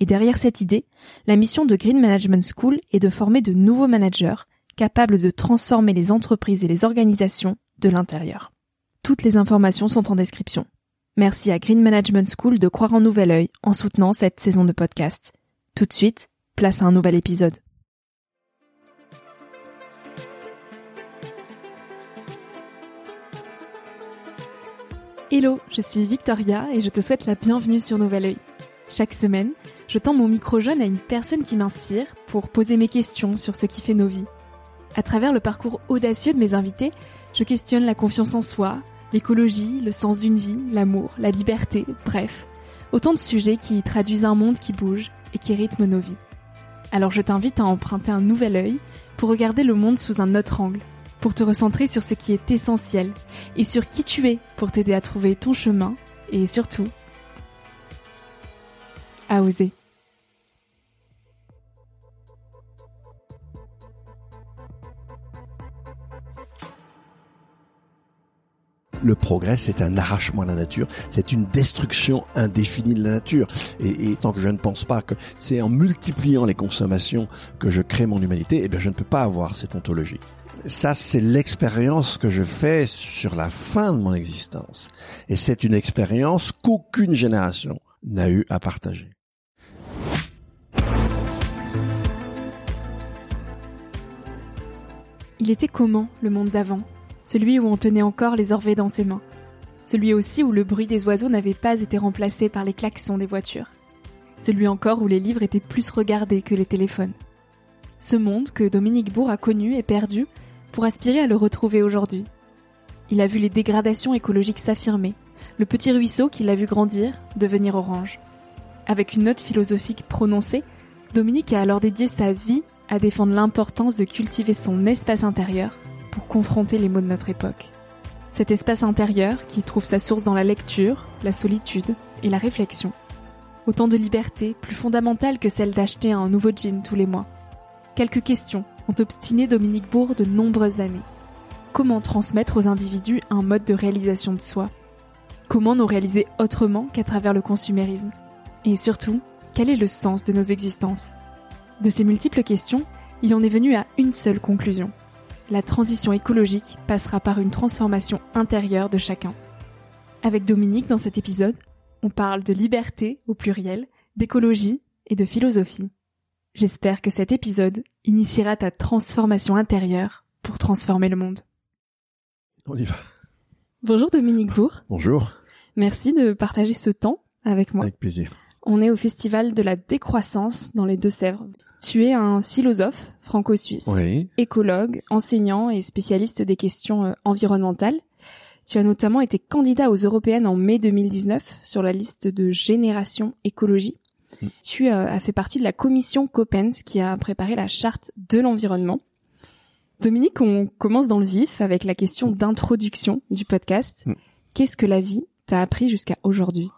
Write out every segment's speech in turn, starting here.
et derrière cette idée, la mission de Green Management School est de former de nouveaux managers capables de transformer les entreprises et les organisations de l'intérieur. Toutes les informations sont en description. Merci à Green Management School de croire en nouvel œil en soutenant cette saison de podcast. Tout de suite, place à un nouvel épisode. Hello, je suis Victoria et je te souhaite la bienvenue sur Nouvel Oeil. Chaque semaine, je tends mon micro jaune à une personne qui m'inspire pour poser mes questions sur ce qui fait nos vies. À travers le parcours audacieux de mes invités, je questionne la confiance en soi, l'écologie, le sens d'une vie, l'amour, la liberté, bref, autant de sujets qui traduisent un monde qui bouge et qui rythme nos vies. Alors je t'invite à emprunter un nouvel œil pour regarder le monde sous un autre angle, pour te recentrer sur ce qui est essentiel et sur qui tu es pour t'aider à trouver ton chemin et surtout à oser. Le progrès, c'est un arrachement à la nature, c'est une destruction indéfinie de la nature. Et, tant que je ne pense pas que c'est en multipliant les consommations que je crée mon humanité, eh bien, je ne peux pas avoir cette ontologie. Ça, c'est l'expérience que je fais sur la fin de mon existence. Et c'est une expérience qu'aucune génération n'a eu à partager. Il était comment le monde d'avant? Celui où on tenait encore les orvets dans ses mains, celui aussi où le bruit des oiseaux n'avait pas été remplacé par les klaxons des voitures, celui encore où les livres étaient plus regardés que les téléphones. Ce monde que Dominique Bourg a connu et perdu pour aspirer à le retrouver aujourd'hui. Il a vu les dégradations écologiques s'affirmer, le petit ruisseau qu'il a vu grandir devenir orange. Avec une note philosophique prononcée, Dominique a alors dédié sa vie à défendre l'importance de cultiver son espace intérieur pour confronter les mots de notre époque. Cet espace intérieur qui trouve sa source dans la lecture, la solitude et la réflexion. Autant de liberté plus fondamentale que celle d'acheter un nouveau jean tous les mois. Quelques questions ont obstiné Dominique Bourg de nombreuses années. Comment transmettre aux individus un mode de réalisation de soi? Comment nous réaliser autrement qu'à travers le consumérisme? Et surtout, quel est le sens de nos existences? De ces multiples questions, il en est venu à une seule conclusion la transition écologique passera par une transformation intérieure de chacun. Avec Dominique dans cet épisode, on parle de liberté au pluriel, d'écologie et de philosophie. J'espère que cet épisode initiera ta transformation intérieure pour transformer le monde. On y va. Bonjour Dominique Bourg. Bonjour. Merci de partager ce temps avec moi. Avec plaisir. On est au Festival de la décroissance dans les Deux-Sèvres. Tu es un philosophe franco-suisse, écologue, enseignant et spécialiste des questions euh, environnementales. Tu as notamment été candidat aux européennes en mai 2019 sur la liste de Génération Écologie. Mm. Tu euh, as fait partie de la commission Copens qui a préparé la charte de l'environnement. Dominique, on commence dans le vif avec la question d'introduction du podcast. Mm. Qu'est-ce que la vie t'a appris jusqu'à aujourd'hui?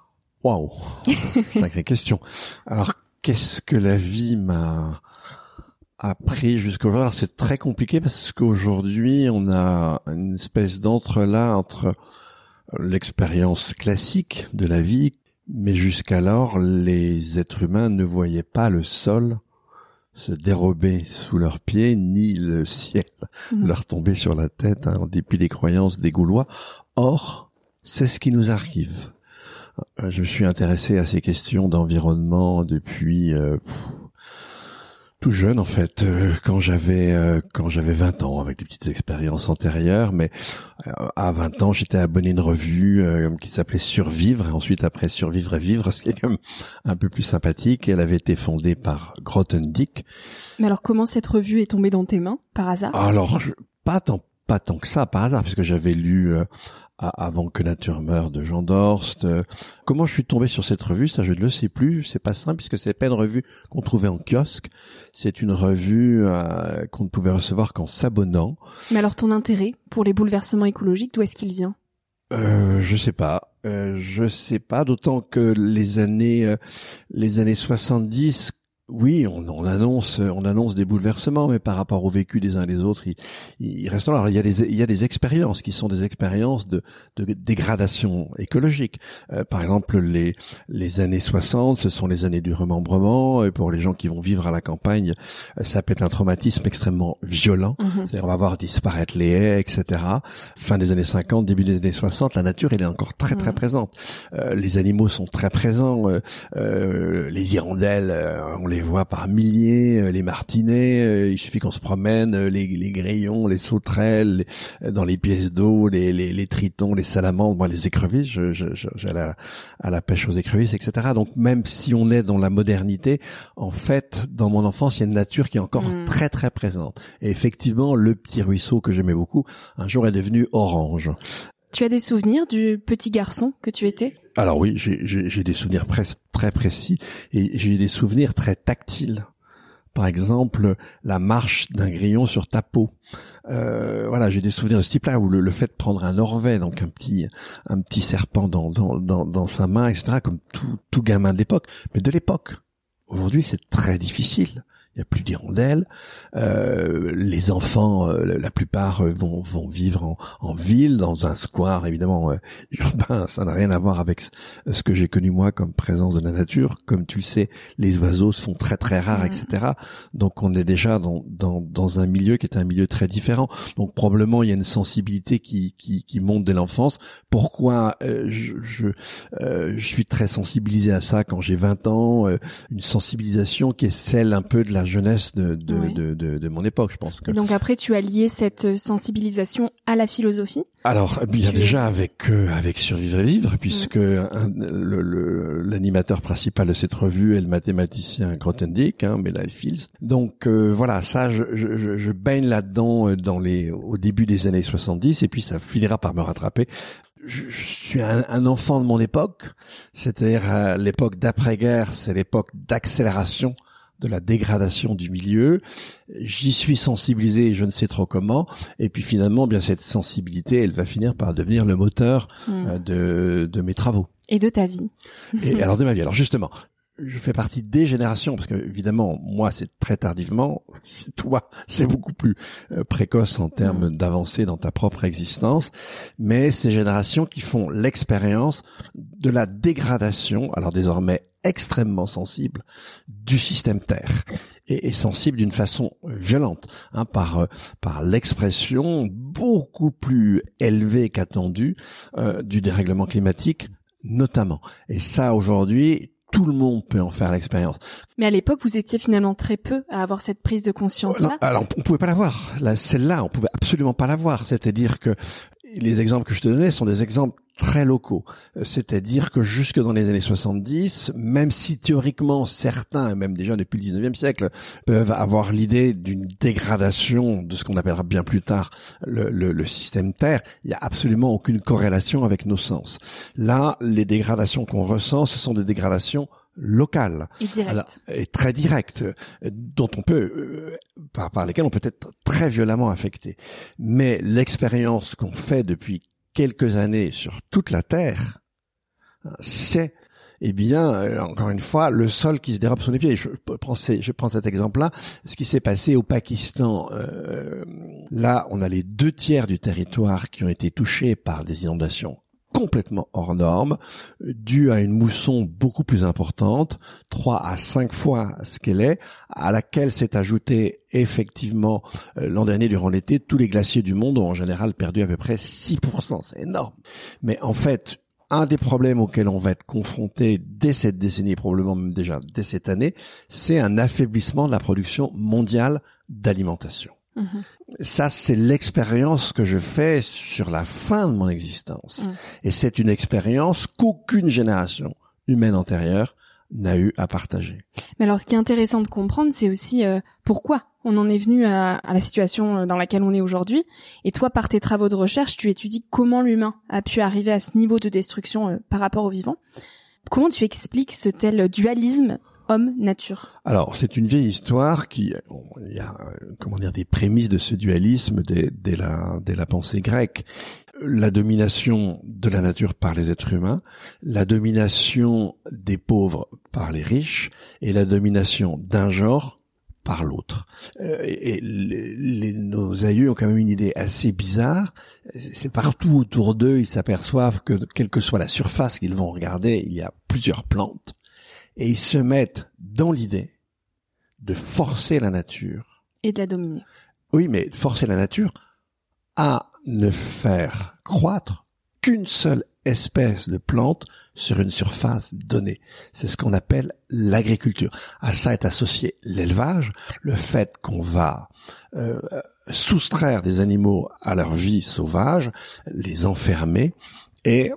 Waouh, sacrée question. Alors, qu'est-ce que la vie m'a appris jusqu'aujourd'hui C'est très compliqué parce qu'aujourd'hui, on a une espèce d'entre-là entre l'expérience classique de la vie, mais jusqu'alors, les êtres humains ne voyaient pas le sol se dérober sous leurs pieds, ni le ciel mmh. leur tomber sur la tête, hein, en dépit des croyances des Gaulois. Or, c'est ce qui nous arrive. Je me suis intéressé à ces questions d'environnement depuis euh, tout jeune en fait, euh, quand j'avais euh, quand j'avais 20 ans, avec des petites expériences antérieures, mais euh, à 20 ans, j'étais abonné à une revue qui s'appelait Survivre, et ensuite après Survivre et Vivre, ce qui est quand même un peu plus sympathique. elle avait été fondée par Grothendieck. Mais alors, comment cette revue est tombée dans tes mains par hasard? Alors, pas tant pas tant que ça par hasard, puisque j'avais lu avant que nature meure de Jean Dorst. Comment je suis tombé sur cette revue? Ça, je ne le sais plus. C'est pas simple puisque c'est pas une revue qu'on trouvait en kiosque. C'est une revue euh, qu'on ne pouvait recevoir qu'en s'abonnant. Mais alors, ton intérêt pour les bouleversements écologiques, d'où est-ce qu'il vient? Euh, je sais pas, euh, je sais pas. D'autant que les années, euh, les années 70 oui, on, on, annonce, on annonce des bouleversements, mais par rapport au vécu des uns et des autres, il, il reste. Alors, il y a des, il y a des expériences qui sont des expériences de, de dégradation écologique. Euh, par exemple, les les années 60, ce sont les années du remembrement. Et pour les gens qui vont vivre à la campagne, euh, ça peut être un traumatisme extrêmement violent. Mhm. C'est-à-dire, on va voir disparaître les haies, etc. Fin des années 50, début des années 60, la nature, elle est encore très très mhm. présente. Euh, les animaux sont très présents. Euh, les hirondelles, on les voit par milliers, euh, les martinets, euh, il suffit qu'on se promène, euh, les, les grillons, les sauterelles, dans les pièces d'eau, les, les, les, tritons, les salamandres, moi les écrevisses, j'allais à, la pêche aux écrevisses, etc. Donc même si on est dans la modernité, en fait, dans mon enfance, il y a une nature qui est encore mm. très très présente. Et effectivement, le petit ruisseau que j'aimais beaucoup, un jour est devenu orange. Tu as des souvenirs du petit garçon que tu étais? Alors oui, j'ai des souvenirs très précis et j'ai des souvenirs très tactiles. Par exemple, la marche d'un grillon sur ta peau. Euh, voilà, j'ai des souvenirs de ce type-là où le, fait de prendre un orvet, donc un petit un petit serpent dans dans dans, dans sa main, etc. Comme tout tout gamin de l'époque, mais de l'époque. Aujourd'hui, c'est très difficile il n'y a plus d'hirondelles. Euh, les enfants, euh, la plupart euh, vont, vont vivre en, en, ville, dans un square évidemment euh, urbain. Ça n'a rien à voir avec ce que j'ai connu moi comme présence de la nature. Comme tu le sais, les oiseaux se font très très rares, etc. Donc on est déjà dans, dans, dans, un milieu qui est un milieu très différent. Donc probablement il y a une sensibilité qui, qui, qui monte dès l'enfance. Pourquoi je, je, je, suis très sensibilisé à ça quand j'ai 20 ans Une sensibilisation qui est celle un peu de la jeunesse de, de, de, de, mon époque, je pense. Que... donc après, tu as lié cette sensibilisation à la philosophie Alors, bien déjà avec euh, avec Survivre et Vivre, puisque l'animateur principal de cette revue est le mathématicien Grothendieck, hein, Mela Fields. Donc euh, voilà, ça, je, je, je baigne là-dedans euh, dans les au début des années 70, et puis ça finira par me rattraper je, suis un, un, enfant de mon époque, c'est-à-dire l'époque d'après-guerre, c'est l'époque d'accélération de la dégradation du milieu. J'y suis sensibilisé, je ne sais trop comment. Et puis finalement, bien cette sensibilité, elle va finir par devenir le moteur hmm. euh, de, de mes travaux. Et de ta vie. Et alors de ma vie. Alors justement, je fais partie des générations parce que évidemment moi c'est très tardivement toi c'est beaucoup plus euh, précoce en termes hmm. d'avancée dans ta propre existence mais ces générations qui font l'expérience de la dégradation alors désormais extrêmement sensible du système Terre et, est sensible d'une façon violente hein, par euh, par l'expression beaucoup plus élevée qu'attendue euh, du dérèglement climatique notamment. Et ça aujourd'hui tout le monde peut en faire l'expérience. Mais à l'époque, vous étiez finalement très peu à avoir cette prise de conscience-là. Alors, on pouvait pas l'avoir. Celle-là, on pouvait absolument pas l'avoir. C'est-à-dire que les exemples que je te donnais sont des exemples très locaux. Euh, c'est-à-dire que jusque dans les années 70, même si théoriquement certains, même déjà depuis le 19e siècle, peuvent avoir l'idée d'une dégradation de ce qu'on appellera bien plus tard le, le, le, système Terre, il n'y a absolument aucune corrélation avec nos sens. Là, les dégradations qu'on ressent, ce sont des dégradations locales et, direct. et très directes, dont on peut, euh, par, par lesquelles on peut être très violemment affecté. Mais l'expérience qu'on fait depuis quelques années sur toute la Terre, c'est eh bien, euh, encore une fois, le sol qui se dérobe sous les pieds. Je prends, je prends cet exemple-là. Ce qui s'est passé au Pakistan, euh, là, on a les deux tiers du territoire qui ont été touchés par des inondations complètement hors norme, dû à une mousson beaucoup plus importante, trois à cinq fois ce qu'elle est, à laquelle s'est ajouté effectivement euh, l'an dernier durant l'été, tous les glaciers du monde ont en général perdu à peu près 6%, c'est énorme. Mais en fait, un des problèmes auxquels on va être confronté dès cette décennie, probablement même déjà dès cette année, c'est un affaiblissement de la production mondiale d'alimentation. Mhm. Ça, c'est l'expérience que je fais sur la fin de mon existence. Mhm. Et c'est une expérience qu'aucune génération humaine antérieure n'a eu à partager. Mais alors, ce qui est intéressant de comprendre, c'est aussi euh, pourquoi on en est venu à, la situation euh, dans laquelle on est aujourd'hui. Et toi, par tes travaux de recherche, tu étudies comment l'humain a pu arriver à ce niveau de destruction euh, par rapport au vivant. Comment tu expliques ce tel dualisme Alors, c'est une vieille histoire qui, il y a, comment dire, des prémices de ce dualisme dès, la, la pensée grecque la domination de la nature par les êtres humains, la domination des pauvres par les riches et la domination d'un genre par l'autre. Euh, et, les, nos aïeux ont quand même une idée assez bizarre. C'est partout autour d'eux, ils s'aperçoivent que quelle que soit la surface qu'ils vont regarder, il y a plusieurs plantes. Et ils se mettent dans l'idée de forcer la nature. Et de la dominer. Oui, mais forcer la nature à ne faire croître qu'une seule espèce de plante sur une surface donnée. C'est ce qu'on appelle l'agriculture. À ça est associé l'élevage, le fait qu'on va euh, soustraire des animaux à leur vie sauvage, les enfermer et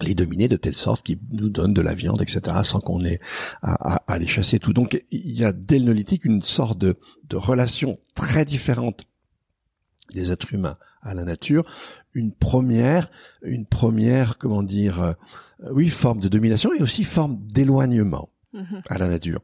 les dominer de telle sorte qu'ils nous donnent de la viande, etc., sans qu'on ait à, à, les chasser tout. Donc il y a dès le néolithique une sorte de, de relation très différente des êtres humains à la nature, une première, une première, comment dire, euh, oui, forme de domination et aussi forme d'éloignement mhm. à la nature.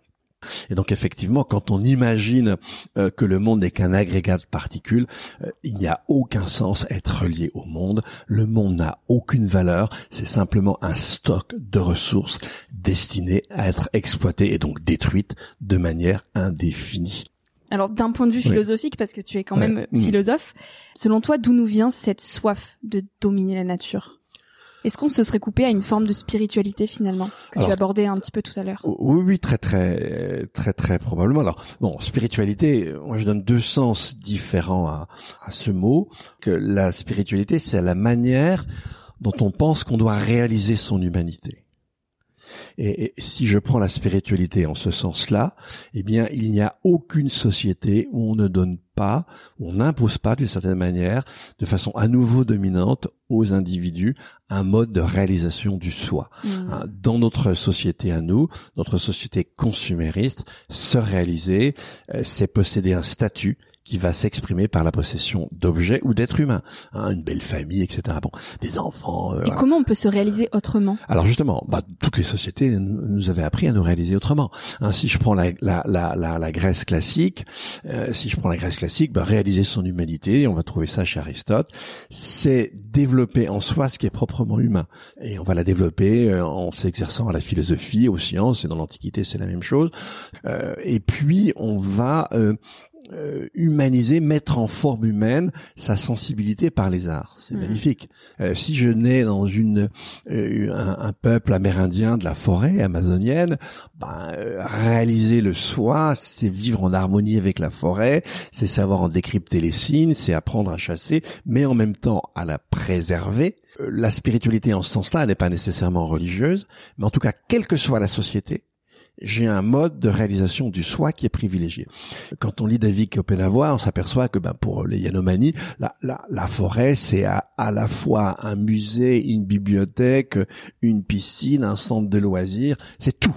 Et donc effectivement, quand on imagine euh, que le monde n'est qu'un agrégat de particules, euh, il n'y a aucun sens à être relié au monde. Le monde n'a aucune valeur, c'est simplement un stock de ressources destinées à être exploitées et donc détruites de manière indéfinie. Alors d'un point de vue philosophique, parce que tu es quand même mm. philosophe, selon toi, d'où nous vient cette soif de dominer la nature? Est-ce qu'on se serait coupé à une forme de spiritualité finalement que tu abordais un petit peu tout à l'heure? Oui, oui, très, très, très, très probablement. Alors, bon, spiritualité, moi je donne deux sens différents à, à ce mot. Que la spiritualité, c'est la manière dont on pense qu'on doit réaliser son humanité. Et, si je prends la spiritualité en ce sens-là, eh bien, il n'y a aucune société où on ne donne pas, où on n'impose pas d'une certaine manière, de façon à nouveau dominante aux individus, un mode de réalisation du soi. Mmh. Hein, dans notre société à nous, notre société consumériste, se réaliser, euh, c'est posséder un statut, qui va s'exprimer par la possession d'objets ou d'êtres humains, hein, une belle famille, etc. Bon, des enfants. Euh, Et comment on peut se réaliser autrement Alors justement, bah, toutes les sociétés nous avaient appris à nous réaliser autrement. Hein, si je prends la, la, la, la, Grèce classique, euh, si je prends la Grèce classique, bah, réaliser son humanité, on va trouver ça chez Aristote, c'est développer en soi ce qui est proprement humain. Et on va la développer euh, en s'exerçant à la philosophie, aux sciences, et dans l'Antiquité c'est la même chose. et puis on va euh, humaniser, mettre en forme humaine sa sensibilité par les arts. C'est hmm. magnifique. Euh, si je nais dans une euh, un, peuple amérindien de la forêt amazonienne, ben, réaliser le soi, c'est vivre en harmonie avec la forêt, c'est savoir en décrypter les signes, c'est apprendre à chasser, mais en même temps à la préserver. La spiritualité en ce sens-là n'est pas nécessairement religieuse, mais en tout cas, quelle que soit la société, j'ai un mode de réalisation du soi qui est privilégié. Quand on lit David Kopenavois, on s'aperçoit que ben, pour les Yanomani, la, la, la forêt, c'est à, à, la fois un musée, une bibliothèque, une piscine, un centre de loisirs, c'est tout.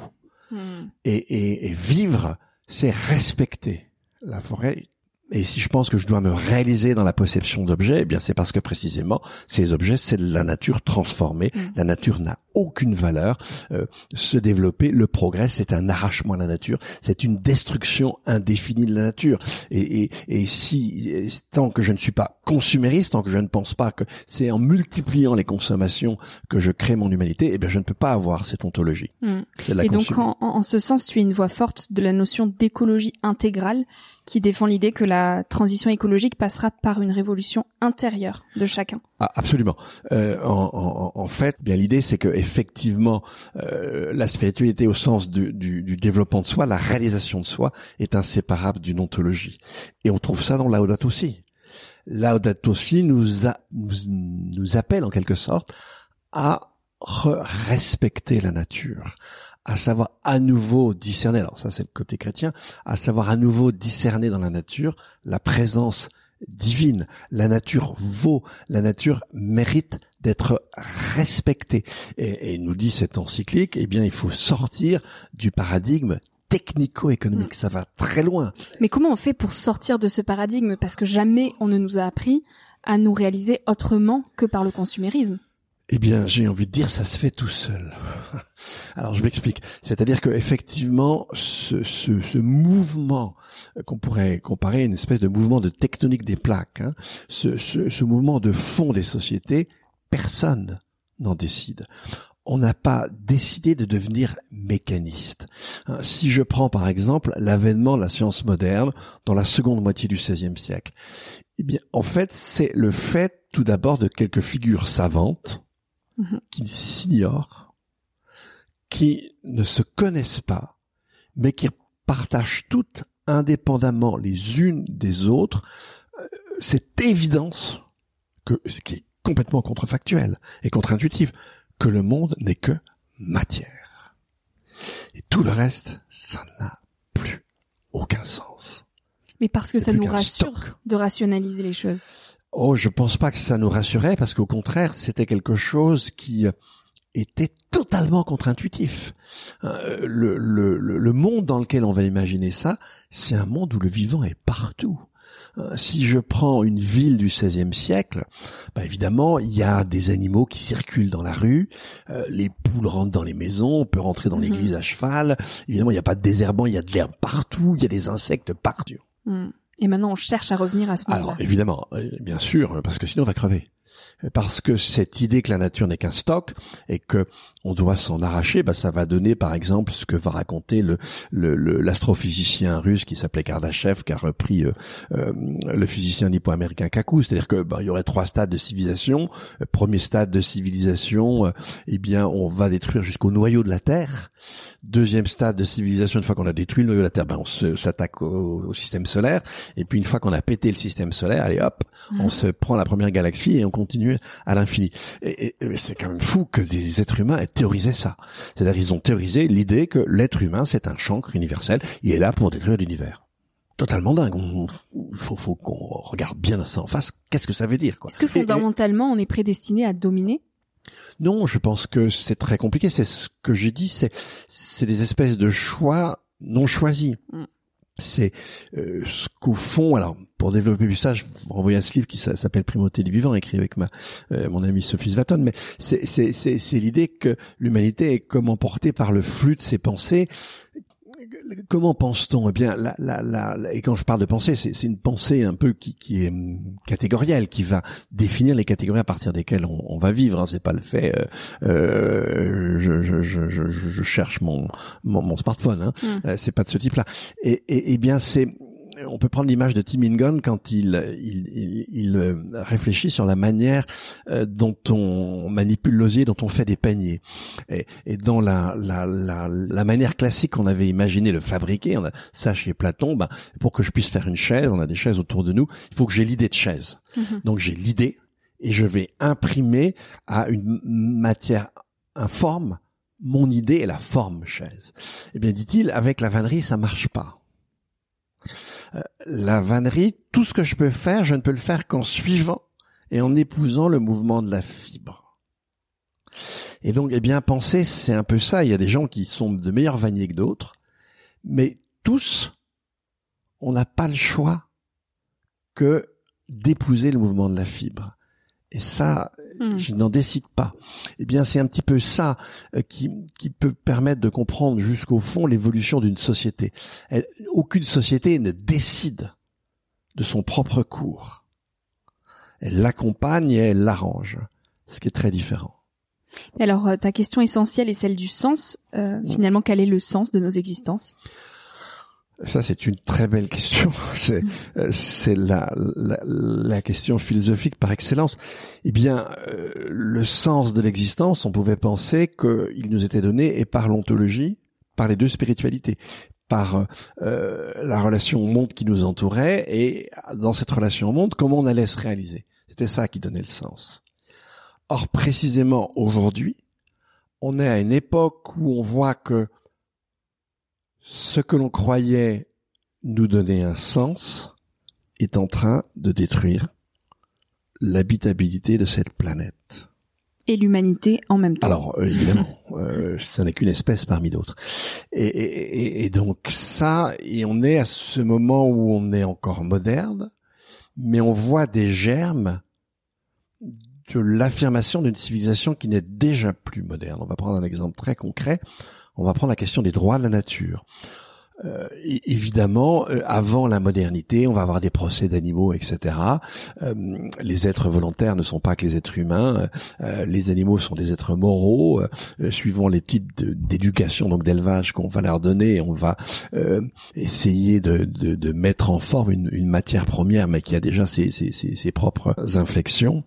Hmm. Et, et, et vivre, c'est respecter la forêt et si je pense que je dois me réaliser dans la perception d'objets, eh bien c'est parce que précisément ces objets, c'est de la nature transformée. Mm. La nature n'a aucune valeur. Euh, se développer, le progrès, c'est un arrachement à la nature. C'est une destruction indéfinie de la nature. Et, et, et si tant que je ne suis pas consumériste, tant que je ne pense pas que c'est en multipliant les consommations que je crée mon humanité, eh bien je ne peux pas avoir cette ontologie. Mm. Et donc en, en ce sens, tu es une voix forte de la notion d'écologie intégrale qui défend l'idée que la transition écologique passera par une révolution intérieure de chacun. Ah, absolument. Euh, en, en, en, fait, bien l'idée, c'est que effectivement, euh, la spiritualité au sens du, du, du, développement de soi, la réalisation de soi, est inséparable d'une ontologie. Et on trouve ça dans Laudato Si. Laudato Si nous, nous, nous appelle en quelque sorte à respecter la nature, à savoir à nouveau discerner, alors ça c'est le côté chrétien, à savoir à nouveau discerner dans la nature la présence divine. La nature vaut, la nature mérite d'être respectée. Et, et, nous dit cette encyclique, eh bien il faut sortir du paradigme technico-économique. Mm. Ça va très loin. Mais comment on fait pour sortir de ce paradigme? Parce que jamais on ne nous a appris à nous réaliser autrement que par le consumérisme. Eh bien, j'ai envie de dire, ça se fait tout seul. Alors, je m'explique. C'est-à-dire que effectivement, ce, ce, mouvement qu'on pourrait comparer à une espèce de mouvement de tectonique des plaques, hein, ce, ce mouvement de fond des sociétés, personne n'en décide on n'a pas décidé de devenir mécaniste. Hein, si je prends par exemple l'avènement de la science moderne dans la seconde moitié du XVIe siècle, eh bien, en fait, c'est le fait tout d'abord de quelques figures savantes mhm. qui s'ignorent, qui ne se connaissent pas, mais qui partagent toutes indépendamment les unes des autres euh, cette évidence que ce qui est complètement contrefactuel et contre-intuitif que le monde n'est que matière. Et tout le reste, ça n'a plus aucun sens. Mais parce que ça nous rassure de rationaliser les choses. Oh, je pense pas que ça nous rassurait parce qu'au contraire, c'était quelque chose qui était totalement contre-intuitif. Euh, le, le, le, monde dans lequel on va imaginer ça, c'est un monde où le vivant est partout. Euh, si je prends une ville du XVIe siècle, bah évidemment, il y a des animaux qui circulent dans la rue, euh, les poules rentrent dans les maisons, on peut rentrer dans mhm. l'église à cheval. Évidemment, il n'y a pas de désherbant, il y a de l'herbe partout, il y a des insectes partout. Mm. Et maintenant, on cherche à revenir à ce moment-là. Alors, évidemment, euh, bien sûr, parce que sinon on va crever parce que cette idée que la nature n'est qu'un stock et que on doit s'en arracher, bah ça va donner par exemple ce que va raconter le l'astrophysicien russe qui s'appelait Kardashev, qui a repris euh, euh, le physicien nippo-américain Kaku, c'est-à-dire que bah, il y aurait trois stades de civilisation. Premier stade de civilisation, euh, eh bien on va détruire jusqu'au noyau de la Terre. Deuxième stade de civilisation, une fois qu'on a détruit le noyau de la Terre, ben on s'attaque au, système solaire. Et puis une fois qu'on a pété le système solaire, allez hop, on se prend la première galaxie et on continue à l'infini. Et, c'est quand même fou que des êtres humains aient théorisé ça. C'est-à-dire ils ont théorisé l'idée que l'être humain c'est un chancre universel. Il est là pour détruire l'univers totalement dingue. Il faut, faut qu'on regarde bien ça en face. Qu'est-ce que ça veut dire, quoi Est-ce que fondamentalement, on est prédestiné à dominer? Non, je pense que c'est très compliqué. C'est ce que j'ai dit. C'est c'est des espèces de choix non choisis. Mm. C'est euh, ce qu'au fond, alors pour développer plus ça, je vous renvoie à ce livre qui s'appelle Primauté du vivant, écrit avec ma euh, mon ami Sophie Svaton. Mais c'est l'idée que l'humanité est comme emportée par le flux de ses pensées comment pense-t-on? Eh bien, la, la, la, et quand je parle de pensée, c'est une pensée un peu qui, qui, est hum, catégorielle, qui va définir les catégories à partir desquelles on, on va vivre. Hein. C'est pas le fait. Euh, euh je, je, je, je, cherche mon mon, mon smartphone. Hein. Mmh. Euh, c'est pas de ce type-là. Et, et, et bien, c'est on peut prendre l'image de Tim Ingon quand il, il, il, euh, réfléchit sur la manière euh, dont on manipule l'osier, dont on fait des paniers. Et, et dans la, la, la, la, manière classique qu'on avait imaginé le fabriquer, on a ça chez Platon, ben, pour que je puisse faire une chaise, on a des chaises autour de nous, il faut que j'ai l'idée de chaise. Mhm. Donc j'ai l'idée et je vais imprimer à une matière informe mon idée et la forme chaise. Eh bien, dit-il, avec la vannerie, ça marche pas. Euh, la vannerie, tout ce que je peux faire, je ne peux le faire qu'en suivant et en épousant le mouvement de la fibre. Et donc, eh bien, penser, c'est un peu ça. Il y a des gens qui sont de meilleurs vanniers que d'autres, mais tous, on n'a pas le choix que d'épouser le mouvement de la fibre. Et ça, hmm. je n'en décide pas. Eh bien, c'est un petit peu ça euh, qui, qui peut permettre de comprendre jusqu'au fond l'évolution d'une société. aucune société ne décide de son propre cours. Elle l'accompagne et elle l'arrange, ce qui est très différent. Alors, euh, ta question essentielle est celle du sens. Euh, finalement, quel est le sens de nos existences? Ça, c'est une très belle question. C'est, euh, la, la, la, question philosophique par excellence. Eh bien, euh, le sens de l'existence, on pouvait penser qu'il nous était donné et par l'ontologie, par les deux spiritualités, par euh, la relation au monde qui nous entourait et dans cette relation au monde, comment on allait se réaliser. C'était ça qui donnait le sens. Or, précisément aujourd'hui, on est à une époque où on voit que ce que l'on croyait nous donner un sens est en train de détruire l'habitabilité de cette planète. Et l'humanité en même temps. Alors euh, évidemment, euh, ça n'est qu'une espèce parmi d'autres. Et, et, et, donc ça, et on est à ce moment où on est encore moderne, mais on voit des germes de l'affirmation d'une civilisation qui n'est déjà plus moderne. On va prendre un exemple très concret. On va prendre la question des droits de la nature. Euh, évidemment, euh, avant la modernité, on va avoir des procès d'animaux, etc. Euh, les êtres volontaires ne sont pas que les êtres humains. les animaux sont des êtres moraux. suivant les types d'éducation, donc d'élevage qu'on va leur donner, on va essayer de, de, de, mettre en forme une, une, matière première, mais qui a déjà ses, ses, ses, ses propres inflexions.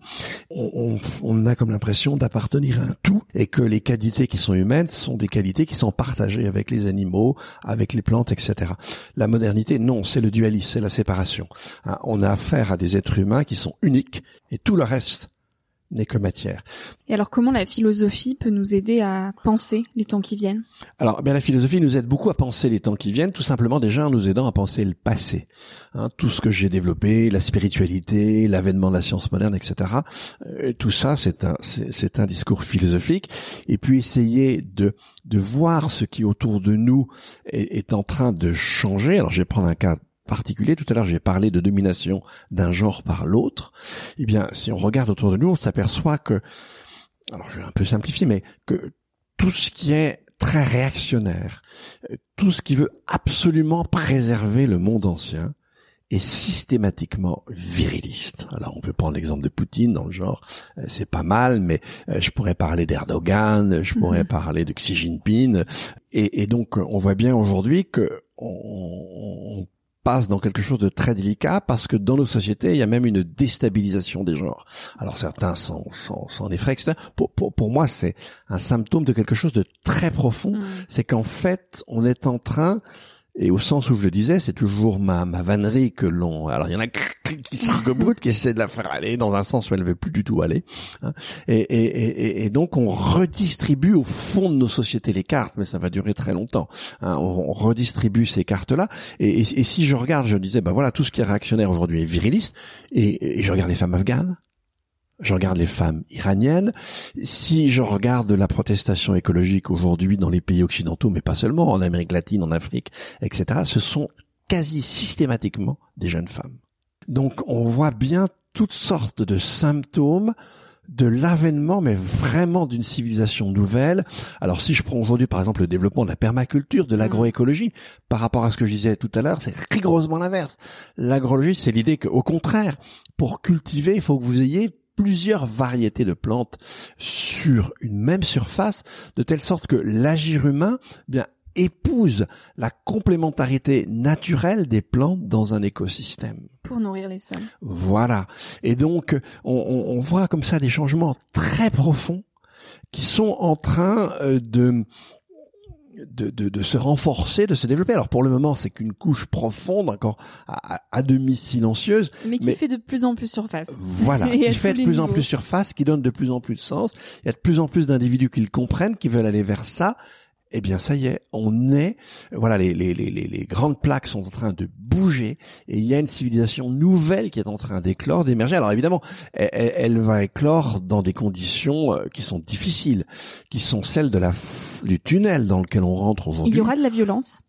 On, on, on a comme l'impression d'appartenir à un tout et que les qualités qui sont humaines sont des qualités qui sont partagées avec les animaux, avec les plantes La modernité, non, c'est le dualisme, c'est la séparation. Hein, on a affaire à des êtres humains qui sont uniques et tout le reste n'est que matière. Et alors comment la philosophie peut nous aider à penser les temps qui viennent? Alors bien la philosophie nous aide beaucoup à penser les temps qui viennent, tout simplement déjà en nous aidant à penser le passé. Hein, tout ce que j'ai développé, la spiritualité, l'avènement de la science moderne, etc. Euh, tout ça c'est un c'est un discours philosophique. Et puis essayer de de voir ce qui autour de nous est, est en train de changer. Alors je vais prendre un cas particulier. Tout à l'heure, j'ai parlé de domination d'un genre par l'autre. Eh bien, si on regarde autour de nous, on s'aperçoit que, alors je vais un peu simplifier, mais que tout ce qui est très réactionnaire, tout ce qui veut absolument préserver le monde ancien, est systématiquement viriliste. Alors on peut prendre l'exemple de Poutine dans le genre, euh, c'est pas mal, mais euh, je pourrais parler d'Erdogan, je pourrais mhm. parler de Xi Jinping, et, et, donc on voit bien aujourd'hui que on, passe dans quelque chose de très délicat parce que dans nos sociétés, il y a même une déstabilisation des genres. Alors certains s'en, s'en, effraient, etc. Pour, pour, pour moi, c'est un symptôme de quelque chose de très profond. Mm. C'est qu'en fait, on est en train et au sens où je le disais, c'est toujours ma, ma vannerie que l'on... Alors il y en a qui s'argoboute, qui essaie de la faire aller dans un sens où elle veut plus du tout aller. Hein. Et, et, et, et, donc on redistribue au fond de nos sociétés les cartes, mais ça va durer très longtemps. Hein. On, redistribue ces cartes-là. Et, si je regarde, je disais, ben voilà, tout ce qui est réactionnaire aujourd'hui est viriliste. Et, je regarde les femmes afghanes, je regarde les femmes iraniennes, si je regarde la protestation écologique aujourd'hui dans les pays occidentaux, mais pas seulement, en Amérique latine, en Afrique, etc., ce sont quasi systématiquement des jeunes femmes. Donc on voit bien toutes sortes de symptômes de l'avènement, mais vraiment d'une civilisation nouvelle. Alors si je prends aujourd'hui par exemple le développement de la permaculture, de l'agroécologie, par rapport à ce que je disais tout à l'heure, c'est rigoureusement l'inverse. L'agroécologie, c'est l'idée qu'au contraire, pour cultiver, il faut que vous ayez plusieurs variétés de plantes sur une même surface, de telle sorte que l'agir humain eh bien épouse la complémentarité naturelle des plantes dans un écosystème. Pour nourrir les sols. Voilà. Et donc, on, on voit comme ça des changements très profonds qui sont en train euh, de de, de, de, se renforcer, de se développer. Alors pour le moment, c'est qu'une couche profonde, encore à, à, demi silencieuse, mais qui fait de plus en plus surface. Voilà, qui fait de plus en plus surface, qui donne de plus en plus de sens. Il y a de plus en plus d'individus qui le comprennent, qui veulent aller vers ça, eh bien ça y est, on est, voilà, les, les, les, les, grandes plaques sont en train de bouger et il y a une civilisation nouvelle qui est en train d'éclore, d'émerger. Alors évidemment, elle, va éclore dans des conditions euh, qui sont difficiles, qui sont celles de la du tunnel dans lequel on rentre aujourd'hui. Il y aura de la violence?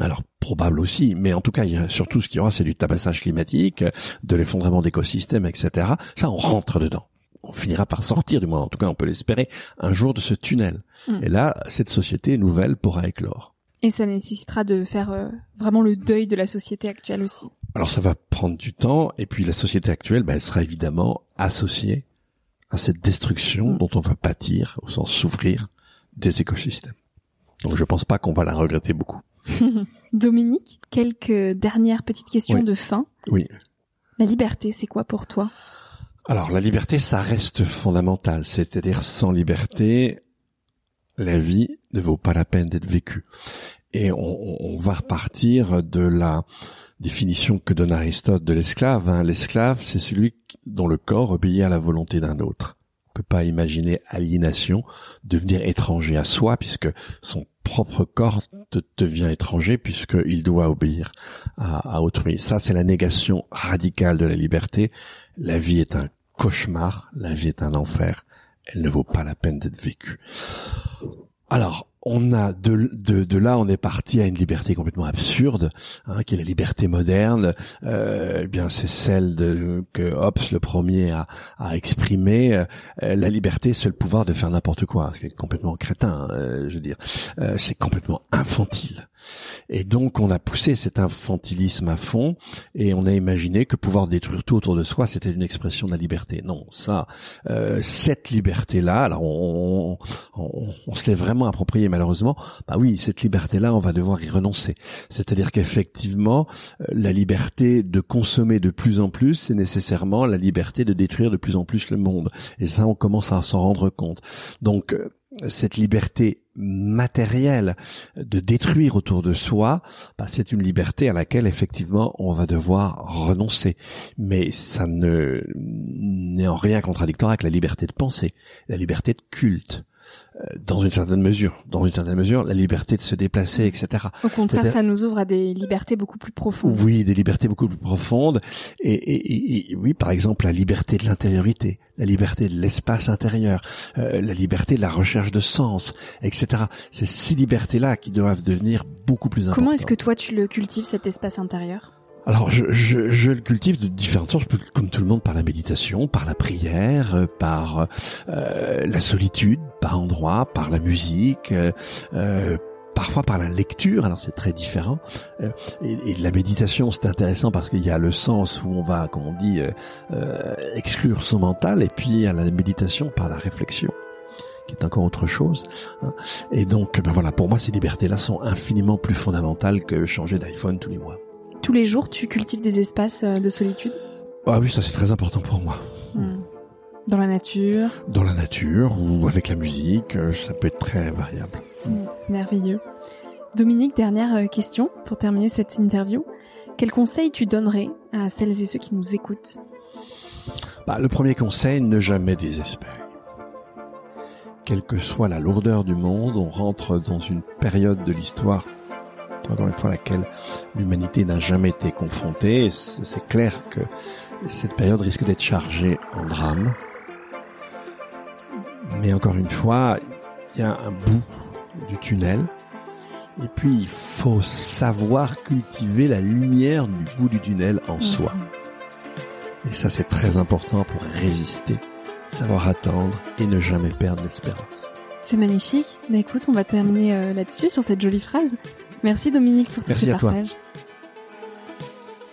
Alors probable aussi, mais en tout cas, il y a surtout ce qu'il y aura, c'est du tabassage climatique, de l'effondrement d'écosystèmes, etc. Ça, on rentre dedans on finira par sortir, du moins en tout cas on peut l'espérer, un jour de ce tunnel. Hmm. Et là, cette société nouvelle pourra éclore. Et ça nécessitera de faire euh, vraiment le deuil de la société actuelle aussi. Alors ça va prendre du temps, et puis la société actuelle, bah, elle sera évidemment associée à cette destruction hmm. dont on va pâtir, au sens souffrir, des écosystèmes. Donc je pense pas qu'on va la regretter beaucoup. Dominique, quelques dernières petites questions de fin. Oui. La liberté, c'est quoi pour toi? Alors la liberté, ça reste fondamental. C'est-à-dire sans liberté, la vie ne vaut pas la peine d'être vécue. Et on, va repartir de la définition que donne Aristote de l'esclave. Hein. L'esclave, c'est celui dont le corps obéit à la volonté d'un autre. peut pas imaginer aliénation, devenir étranger à soi, puisque son propre corps te devient étranger puisqu'il doit obéir à, à autrui. Ça, c'est la négation radicale de la liberté. La vie est un cauchemar, la vie est un enfer. Elle ne vaut pas la peine d'être vécue. Alors, on a de, de, de, là, on est parti à une liberté complètement absurde, hein, qui est la liberté moderne. Euh, eh bien, c'est celle de, que Hobbes, le premier, a, a exprimé. Euh, la liberté, c'est le pouvoir de faire n'importe quoi, ce qui est complètement crétin. Euh, je veux dire, euh, c'est complètement infantile. Et donc, on a poussé cet infantilisme à fond, et on a imaginé que pouvoir détruire tout autour de soi, c'était une expression de la liberté. Non, ça, euh, cette liberté-là, alors on, on, on, se l'est vraiment approprié malheureusement, bah oui, cette liberté-là, on va devoir y renoncer. C'est-à-dire qu'effectivement, euh, la liberté de consommer de plus en plus, c'est nécessairement la liberté de détruire de plus en plus le monde. Et ça, on commence à s'en rendre compte. Donc, euh, cette liberté matérielle de détruire autour de soi, bah, c'est une liberté à laquelle effectivement on va devoir renoncer. Mais ça ne n'est en rien contradictoire avec la liberté de penser, la liberté de culte. Dans une certaine mesure, dans une certaine mesure, la liberté de se déplacer, etc. Au contraire, ça nous ouvre à des libertés beaucoup plus profondes. Oui, des libertés beaucoup plus profondes. Et, et, et oui, par exemple, la liberté de l'intériorité, la liberté de l'espace intérieur, euh, la liberté de la recherche de sens, etc. Ces six libertés-là qui doivent devenir beaucoup plus importantes. Comment est-ce que toi tu le cultives cet espace intérieur? Alors, je, je, je, le cultive de différentes sortes, comme tout le monde, par la méditation, par la prière, euh, par euh, la solitude, par endroits, par la musique, euh, euh, parfois par la lecture. Alors, c'est très différent. Euh, et, la méditation, c'est intéressant parce qu'il y a le sens où on va, comme on dit, exclure son mental, et puis il y a la méditation par la réflexion qui est encore autre chose. Hein. Et donc, ben voilà, pour moi, ces libertés-là sont infiniment plus fondamentales que changer d'iPhone tous les mois tous les jours, tu cultives des espaces euh, de solitude? Ah oui, ça c'est très important pour moi. Hmm. Dans la nature? Dans la nature ou avec la musique, euh, ça peut être très variable. Hmm, merveilleux. Dominique, dernière euh, question pour terminer cette interview. Quel conseil tu donnerais à celles et ceux qui nous écoutent? Bah, Le premier conseil, ne jamais désespérer. Quelle que soit la lourdeur du monde, on rentre dans une période de l'histoire encore une fois laquelle l'humanité n'a jamais été confrontée. C'est clair que cette période risque d'être chargée en drame. Mais encore une fois, il y a un bout du tunnel. Et puis, il faut savoir cultiver la lumière du bout du tunnel en soi. Et ça, c'est très important pour résister, savoir attendre et ne jamais perdre l'espérance. C'est magnifique. Mais écoute, on va terminer euh, là-dessus, sur cette jolie phrase. Merci Dominique pour tout Merci ce partage.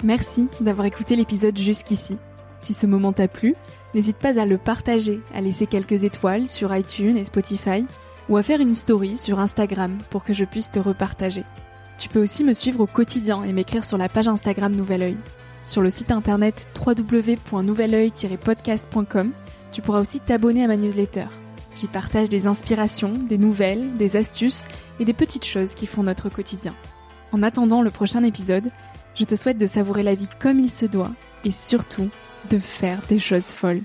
Merci d'avoir écouté l'épisode jusqu'ici. Si ce moment t'a plu, n'hésite pas à le partager, à laisser quelques étoiles sur iTunes et Spotify ou à faire une story sur Instagram pour que je puisse te repartager. Tu peux aussi me suivre au quotidien et m'écrire sur la page Instagram Nouvel Oeil. Sur le site internet www.nouveloeil-podcast.com, tu pourras aussi t'abonner à ma newsletter. J'y partage des inspirations, des nouvelles, des astuces et des petites choses qui font notre quotidien. En attendant le prochain épisode, je te souhaite de savourer la vie comme il se doit et surtout de faire des choses folles.